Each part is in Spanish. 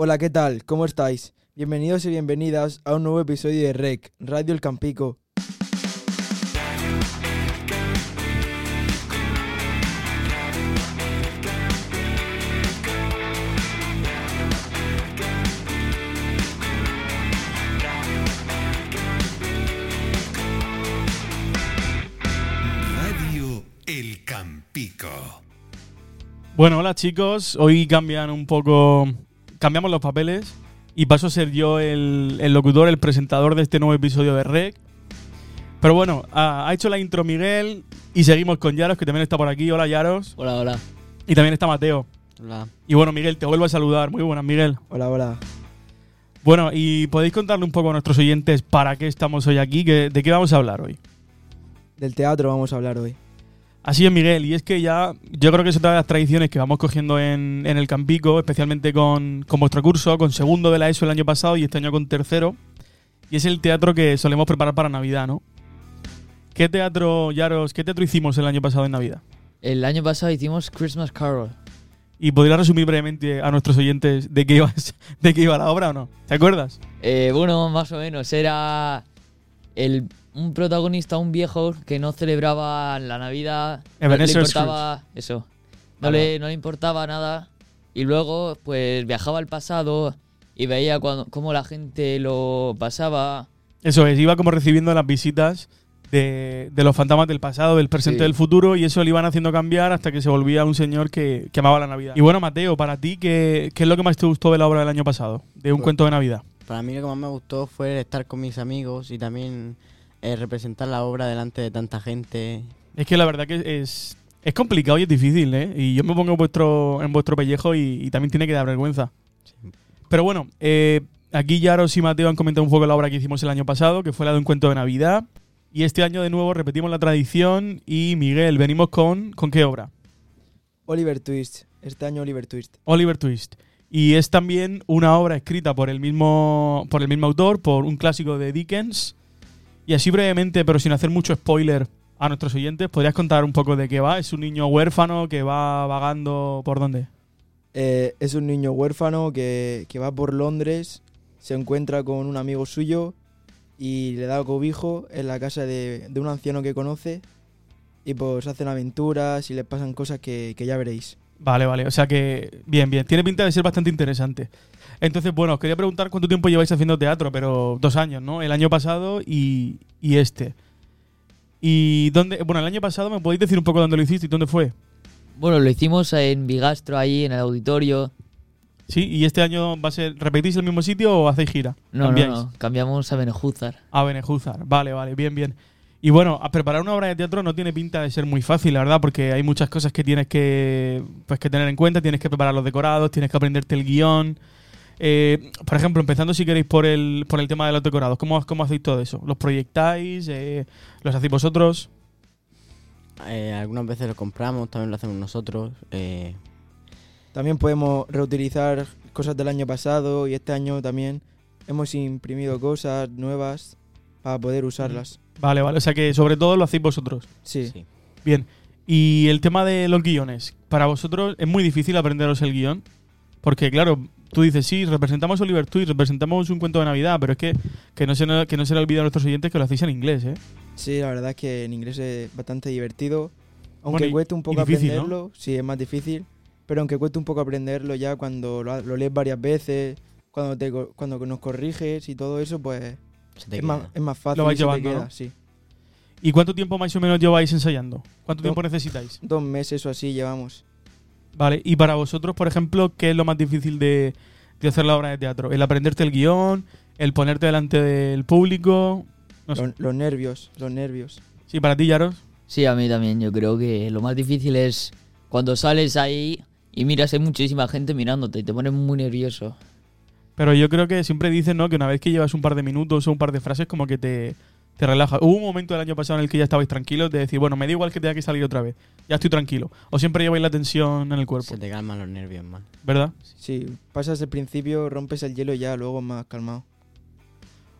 Hola, ¿qué tal? ¿Cómo estáis? Bienvenidos y bienvenidas a un nuevo episodio de REC, Radio El Campico. Radio El Campico. Bueno, hola chicos. Hoy cambian un poco. Cambiamos los papeles. Y paso a ser yo el, el locutor, el presentador de este nuevo episodio de REC. Pero bueno, ha, ha hecho la intro Miguel. Y seguimos con Yaros, que también está por aquí. Hola Yaros. Hola, hola. Y también está Mateo. Hola. Y bueno, Miguel, te vuelvo a saludar. Muy buenas, Miguel. Hola, hola. Bueno, y podéis contarle un poco a nuestros oyentes para qué estamos hoy aquí, que- de qué vamos a hablar hoy. Del teatro vamos a hablar hoy. Así es, Miguel, y es que ya yo creo que es otra de las tradiciones que vamos cogiendo en, en el Campico, especialmente con, con vuestro curso, con segundo de la ESO el año pasado y este año con tercero, y es el teatro que solemos preparar para Navidad, ¿no? ¿Qué teatro, Yaros, qué teatro hicimos el año pasado en Navidad? El año pasado hicimos Christmas Carol. Y podrías resumir brevemente a nuestros oyentes de qué iba, de qué iba la obra o no. ¿Te acuerdas? Eh, bueno, más o menos. Era el, un protagonista, un viejo que no celebraba la Navidad. No le Ebenezer importaba eso. No le, no le importaba nada. Y luego, pues viajaba al pasado y veía cuando, cómo la gente lo pasaba. Eso es, iba como recibiendo las visitas de, de los fantasmas del pasado, del presente, Sí. del futuro, y eso le iban haciendo cambiar hasta que se volvía un señor que, que amaba la Navidad. Y bueno, Mateo, para ti, ¿qué, qué es lo que más te gustó de la obra del año pasado? De un Pues- cuento de Navidad. Para mí lo que más me gustó fue estar con mis amigos y también eh, representar la obra delante de tanta gente. Es que la verdad que es, es complicado y es difícil, ¿eh? Y yo me pongo en vuestro, en vuestro pellejo y, y también tiene que dar vergüenza. Pero bueno, eh, aquí Yaros y Mateo han comentado un poco la obra que hicimos el año pasado, que fue la de un cuento de Navidad. Y este año de nuevo repetimos la tradición y Miguel, venimos con, ¿con qué obra? Oliver Twist. Este año Oliver Twist. Oliver Twist. Y es también una obra escrita por el mismo, por el mismo autor, por un clásico de Dickens. Y así brevemente, pero sin hacer mucho spoiler a nuestros oyentes, ¿podrías contar un poco de qué va? Es un niño huérfano que va vagando por dónde? Eh, es un niño huérfano que, que va por Londres, se encuentra con un amigo suyo y le da cobijo en la casa de, de un anciano que conoce y pues hacen aventuras y les pasan cosas que, que ya veréis. Vale, vale. O sea que, bien, bien. Tiene pinta de ser bastante interesante. Entonces, bueno, os quería preguntar cuánto tiempo lleváis haciendo teatro, pero dos años, ¿no? El año pasado y, y este. Y dónde, bueno, el año pasado, ¿me podéis decir un poco dónde lo hiciste y dónde fue? Bueno, lo hicimos en Bigastro, ahí en el auditorio. Sí, y este año va a ser, ¿repetís el mismo sitio o hacéis gira? No, no, no. Cambiamos a Benejúzar. A Benejúzar. Vale, vale, bien, bien. Y bueno, a preparar una obra de teatro no tiene pinta de ser muy fácil, la verdad, porque hay muchas cosas que tienes que, pues, que tener en cuenta. Tienes que preparar los decorados, tienes que aprenderte el guion. Eh, por ejemplo, empezando si queréis por el, por el tema de los decorados, ¿cómo, cómo hacéis todo eso? ¿Los proyectáis? Eh, ¿Los hacéis vosotros? Eh, algunas veces lo compramos, también lo hacemos nosotros. eh, También podemos reutilizar cosas del año pasado y este año también hemos imprimido cosas nuevas para poder usarlas. Vale, vale. O sea que sobre todo lo hacéis vosotros. Sí. sí. Bien. Y el tema de los guiones. Para vosotros es muy difícil aprenderos el guion. Porque, claro, tú dices, sí, representamos Oliver Twist, representamos un cuento de Navidad, pero es que, que, no, se, no- que no se le olvide a nuestros oyentes que lo hacéis en inglés, ¿eh? Sí, la verdad es que en inglés es bastante divertido. Aunque Bueno, y- cueste un poco difícil, ¿no? aprenderlo, sí, es más difícil. Pero aunque cueste un poco aprenderlo ya cuando lo, lo lees varias veces, cuando, te, co- cuando nos corriges y todo eso, pues se te es más, es más fácil. Lo vais llevando, queda, ¿no? sí. ¿Y cuánto tiempo más o menos lleváis ensayando? ¿Cuánto Do- tiempo necesitáis? Dos meses o así llevamos. Vale, y para vosotros, por ejemplo, ¿qué es lo más difícil de, de hacer la obra de teatro? ¿El aprenderte el guion? ¿El ponerte delante del público? No sé. Los, los nervios, los nervios. Sí, para ti, Yaros. Sí, a mí también. Yo creo que lo más difícil es cuando sales ahí y miras, hay muchísima gente mirándote y te pones muy nervioso. Pero yo creo que siempre dicen, ¿no? Que una vez que llevas un par de minutos o un par de frases, como que te, te relaja. Hubo un momento del año pasado en el que ya estabais tranquilos de decir, bueno, me da igual que tenga que salir otra vez. Ya estoy tranquilo. O siempre lleváis la tensión en el cuerpo, Se te calman los nervios más. ¿verdad? Sí, pasas el principio, rompes el hielo y ya luego más calmado.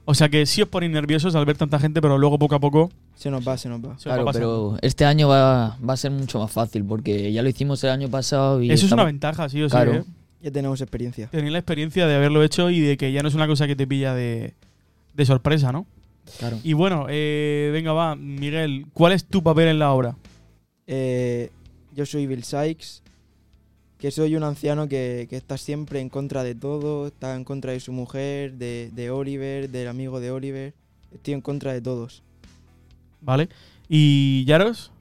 O sea que sí os ponéis nerviosos al ver tanta gente, pero luego poco a poco Se nos va, se nos va. se os va Claro, pero este año va, va a ser mucho más fácil porque ya lo hicimos el año pasado y Eso es una ventaja, sí o sí. Claro. ¿eh? Ya tenemos experiencia. Tenéis la experiencia de haberlo hecho y de que ya no es una cosa que te pilla de, de sorpresa, ¿no? Claro. Y bueno, eh, venga, va, Miguel, ¿cuál es tu papel en la obra? Eh, yo soy Bill Sykes, que soy un anciano que, que está siempre en contra de todo, está en contra de su mujer, de, de Oliver, del amigo de Oliver. Estoy en contra de todos. ¿Vale? ¿Y Yaros?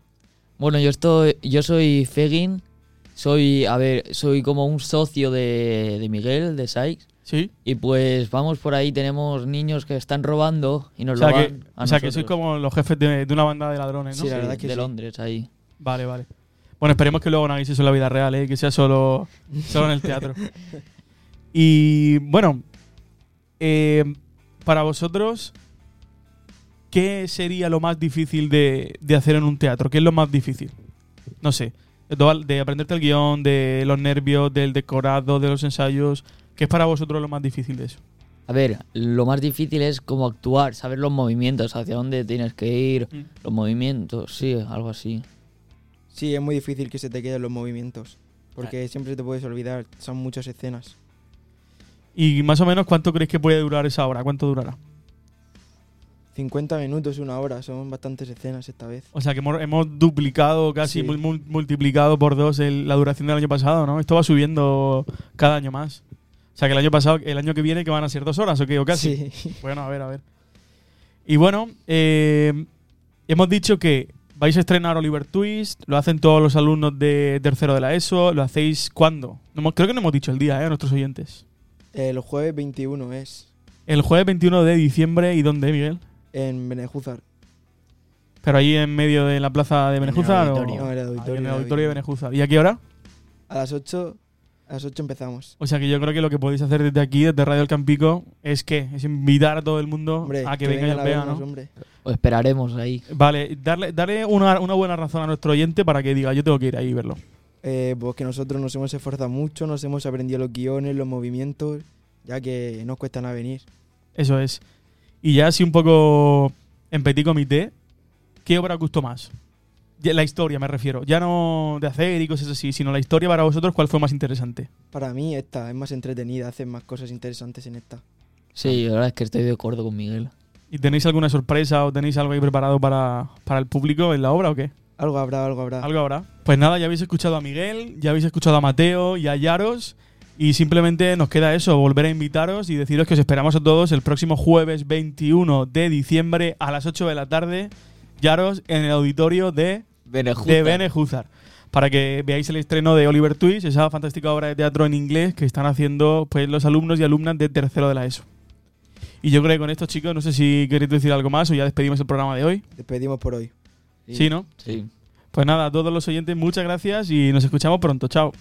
Bueno, yo estoy, yo soy Fegin, soy, a ver, soy como un socio de, de Miguel, de Sykes, Sí. y pues vamos por ahí, tenemos niños que están robando y O nos sea, lo que, van a o sea que sois como los jefes de, de una banda de ladrones, ¿no? Sí, la verdad que de sí. Londres ahí. Vale, vale. Bueno, esperemos que luego no hagáis eso en la vida real, ¿eh? que sea solo, solo en el teatro. Y bueno, eh, para vosotros, ¿qué sería lo más difícil de, de hacer en un teatro? ¿Qué es lo más difícil? No sé, de, aprenderte el guion, de los nervios, del decorado, de los ensayos. ¿Qué es para vosotros lo más difícil de eso? A ver, lo más difícil es cómo actuar, saber los movimientos, hacia dónde tienes que ir, Mm. los movimientos, sí, algo así. Sí, es muy difícil que se te queden los movimientos, porque siempre te puedes olvidar, son muchas escenas. Y más o menos, ¿cuánto creéis que puede durar esa hora? ¿Cuánto durará? 50 minutos, una hora, son bastantes escenas esta vez. O sea que hemos, hemos duplicado, casi Sí. mul- mul- multiplicado por dos el- la duración del año pasado, ¿no? Esto va subiendo cada año más. O sea que el año pasado, el año que viene, que van a ser dos horas o qué, o casi. Sí. Bueno, a ver, a ver. Y bueno, eh, hemos dicho que vais a estrenar Oliver Twist, lo hacen todos los alumnos de tercero de la ESO, lo hacéis ¿cuándo? No creo que no hemos dicho el día, ¿eh? A nuestros oyentes. Los jueves 21 es El jueves 21 de diciembre, ¿y dónde, Miguel? En Benejúzar. Pero ahí en medio de la plaza de En el Benejúzar o. No, en el auditorio, en el en el auditorio de. Benejúzar. ¿Y a qué hora? A las 8, a las 8 empezamos. O sea que yo creo que lo que podéis hacer desde aquí, desde Radio El Campico, es que es invitar a todo el mundo Hombre, a que, venga y os vea, ¿no? hombre. Os esperaremos ahí. Vale, darle, darle una, una buena razón a nuestro oyente para que diga, yo tengo que ir ahí y verlo. Eh, pues que nosotros nos hemos esforzado mucho, nos hemos aprendido los guiones, los movimientos, ya que nos cuesta nada venir. Eso es. Y ya así un poco en petit comité, ¿qué obra os gustó más? La historia me refiero. Ya no de hacer y cosas así, sino la historia para vosotros, ¿cuál fue más interesante? Para mí esta es más entretenida, hacen más cosas interesantes en esta. Sí, la verdad es que estoy de acuerdo con Miguel. ¿Y tenéis alguna sorpresa o tenéis algo ahí preparado para, para el público en la obra o qué? Algo habrá, algo habrá. Algo habrá. Pues nada, ya habéis escuchado a Miguel, ya habéis escuchado a Mateo y a Yaros. Y simplemente nos queda eso, volver a invitaros y deciros que os esperamos a todos el próximo jueves 21 de diciembre a las 8 de la tarde. Yaros en el auditorio de, de Benejúzar. Para que veáis el estreno de Oliver Twist, esa fantástica obra de teatro en inglés que están haciendo pues los alumnos y alumnas de tercero de la ESO. Y yo creo que con esto, chicos, no sé si queréis decir algo más o ya despedimos el programa de hoy. Despedimos por hoy. Sí, ¿no? Sí. Pues nada, a todos los oyentes, muchas gracias y nos escuchamos pronto. Chao.